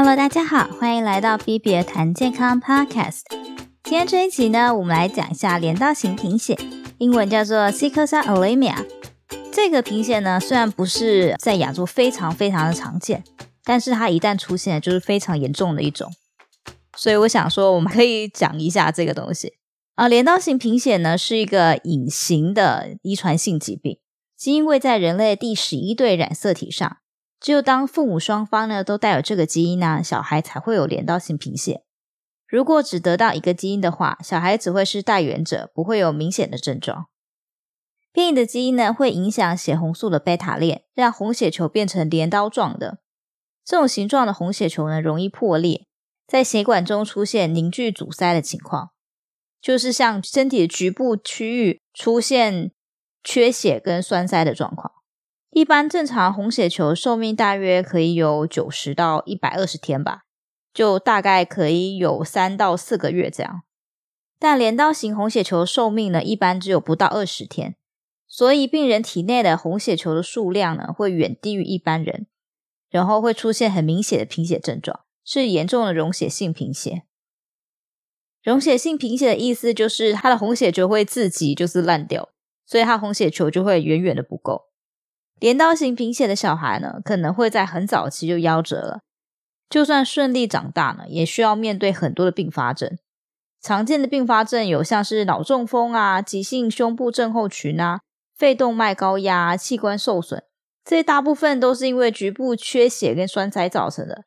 Hello，大家好，欢迎来到 B B 谈健康 Podcast。今天这一集呢，我们来讲一下镰刀型贫血，英文叫做 Sickle Cell Anemia。这个贫血呢，虽然不是在亚洲非常非常的常见，但是它一旦出现，就是非常严重的一种。所以我想说，我们可以讲一下这个东西。啊，镰刀型贫血呢，是一个隐形的遗传性疾病，基因位在人类第十一对染色体上。只有当父母双方呢都带有这个基因呢，小孩才会有镰刀性贫血。如果只得到一个基因的话，小孩只会是带原者，不会有明显的症状。变异的基因呢会影响血红素的贝塔链，让红血球变成镰刀状的。这种形状的红血球呢容易破裂，在血管中出现凝聚阻塞的情况，就是像身体的局部区域出现缺血跟栓塞的状况。一般正常红血球寿命大约可以有九十到一百二十天吧，就大概可以有三到四个月这样。但镰刀型红血球寿命呢，一般只有不到二十天，所以病人体内的红血球的数量呢，会远低于一般人，然后会出现很明显的贫血症状，是严重的溶血性贫血。溶血性贫血的意思就是它的红血球会自己就是烂掉，所以它红血球就会远远的不够。镰刀型贫血的小孩呢，可能会在很早期就夭折了。就算顺利长大呢，也需要面对很多的并发症。常见的并发症有像是脑中风啊、急性胸部症候群啊、肺动脉高压、器官受损，这些大部分都是因为局部缺血跟栓塞造成的。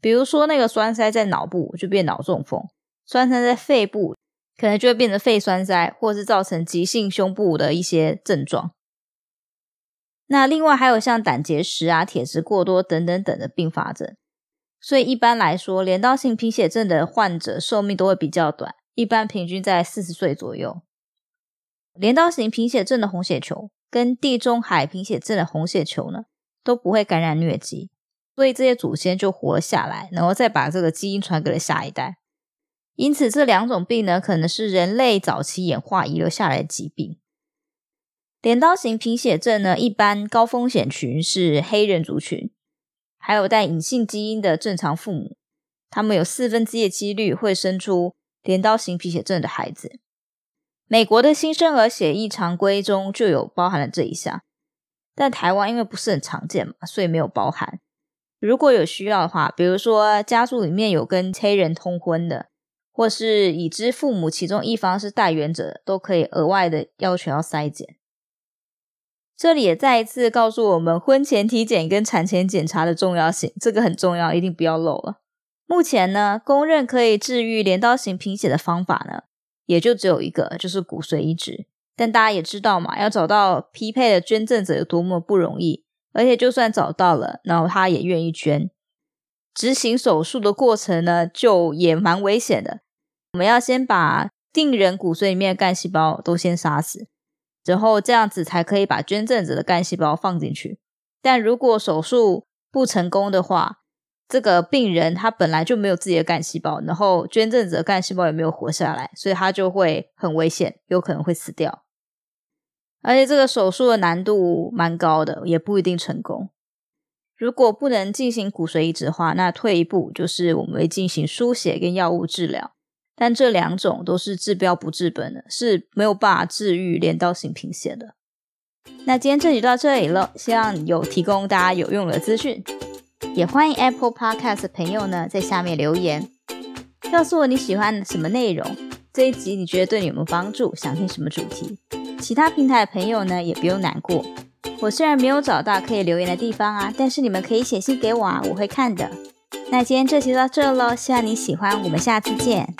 比如说那个栓塞在脑部就变脑中风，栓塞在肺部可能就会变成肺栓塞，或是造成急性胸部的一些症状。那另外还有像胆结石啊、铁质过多等等等的并发症，所以一般来说，镰刀型贫血症的患者寿命都会比较短，一般平均在四十岁左右。镰刀型贫血症的红血球跟地中海贫血症的红血球呢，都不会感染疟疾，所以这些祖先就活了下来，然后再把这个基因传给了下一代。因此，这两种病呢，可能是人类早期演化遗留下来的疾病。镰刀型贫血症呢，一般高风险群是黑人族群，还有带隐性基因的正常父母，他们有四分之一的几率会生出镰刀型贫血症的孩子。美国的新生儿血液常规中就有包含了这一项，但台湾因为不是很常见嘛，所以没有包含。如果有需要的话，比如说家族里面有跟黑人通婚的，或是已知父母其中一方是带原者，都可以额外的要求要筛检。这里也再一次告诉我们婚前体检跟产前检查的重要性，这个很重要，一定不要漏了。目前呢，公认可以治愈镰刀型贫血的方法呢，也就只有一个，就是骨髓移植。但大家也知道嘛，要找到匹配的捐赠者有多么不容易，而且就算找到了，然后他也愿意捐，执行手术的过程呢，就也蛮危险的。我们要先把病人骨髓里面的干细胞都先杀死。然后这样子才可以把捐赠者的干细胞放进去。但如果手术不成功的话，这个病人他本来就没有自己的干细胞，然后捐赠者干细胞也没有活下来，所以他就会很危险，有可能会死掉。而且这个手术的难度蛮高的，也不一定成功。如果不能进行骨髓移植的话，那退一步就是我们会进行输血跟药物治疗。但这两种都是治标不治本的，是没有办法治愈镰刀型贫血的。那今天这集到这里了，希望有提供大家有用的资讯，也欢迎 Apple Podcast 的朋友呢在下面留言，告诉我你喜欢什么内容，这一集你觉得对你有没有帮助，想听什么主题。其他平台的朋友呢也不用难过，我虽然没有找到可以留言的地方啊，但是你们可以写信给我啊，我会看的。那今天这集就到这喽，希望你喜欢，我们下次见。